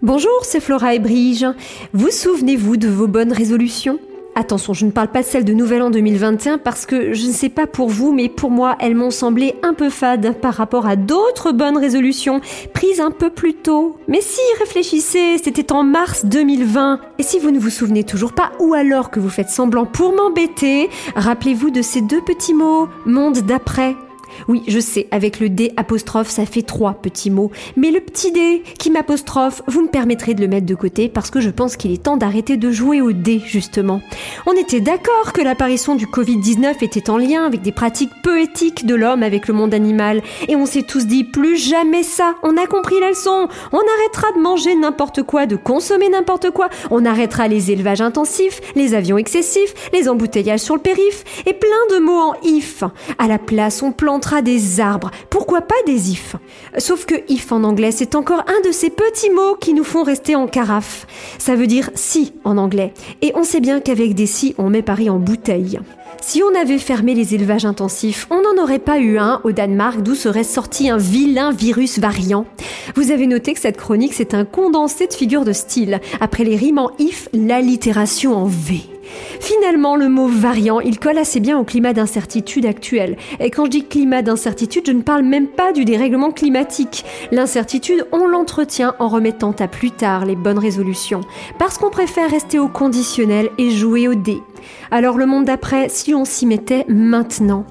Bonjour, c'est Flora et Brige. Vous souvenez-vous de vos bonnes résolutions? Attention, je ne parle pas de celles de Nouvel An 2021 parce que je ne sais pas pour vous, mais pour moi, elles m'ont semblé un peu fades par rapport à d'autres bonnes résolutions prises un peu plus tôt. Mais si, réfléchissez, c'était en mars 2020. Et si vous ne vous souvenez toujours pas, ou alors que vous faites semblant pour m'embêter, rappelez-vous de ces deux petits mots, monde d'après. Oui, je sais, avec le D apostrophe, ça fait trois petits mots. Mais le petit D qui m'apostrophe, vous me permettrez de le mettre de côté parce que je pense qu'il est temps d'arrêter de jouer au D, justement. On était d'accord que l'apparition du Covid-19 était en lien avec des pratiques peu éthiques de l'homme avec le monde animal. Et on s'est tous dit plus jamais ça. On a compris la leçon. On arrêtera de manger n'importe quoi, de consommer n'importe quoi. On arrêtera les élevages intensifs, les avions excessifs, les embouteillages sur le périph' et plein de mots en if. À la place, on des arbres, pourquoi pas des ifs? Sauf que if en anglais, c'est encore un de ces petits mots qui nous font rester en carafe. Ça veut dire si en anglais. Et on sait bien qu'avec des si, on met Paris en bouteille. Si on avait fermé les élevages intensifs, on n'en aurait pas eu un au Danemark d'où serait sorti un vilain virus variant. Vous avez noté que cette chronique, c'est un condensé de figures de style. Après les rimes en if, l'allitération en V. Finalement, le mot variant, il colle assez bien au climat d'incertitude actuel. Et quand je dis climat d'incertitude, je ne parle même pas du dérèglement climatique. L'incertitude, on l'entretient en remettant à plus tard les bonnes résolutions. Parce qu'on préfère rester au conditionnel et jouer au dé. Alors le monde d'après, si on s'y mettait maintenant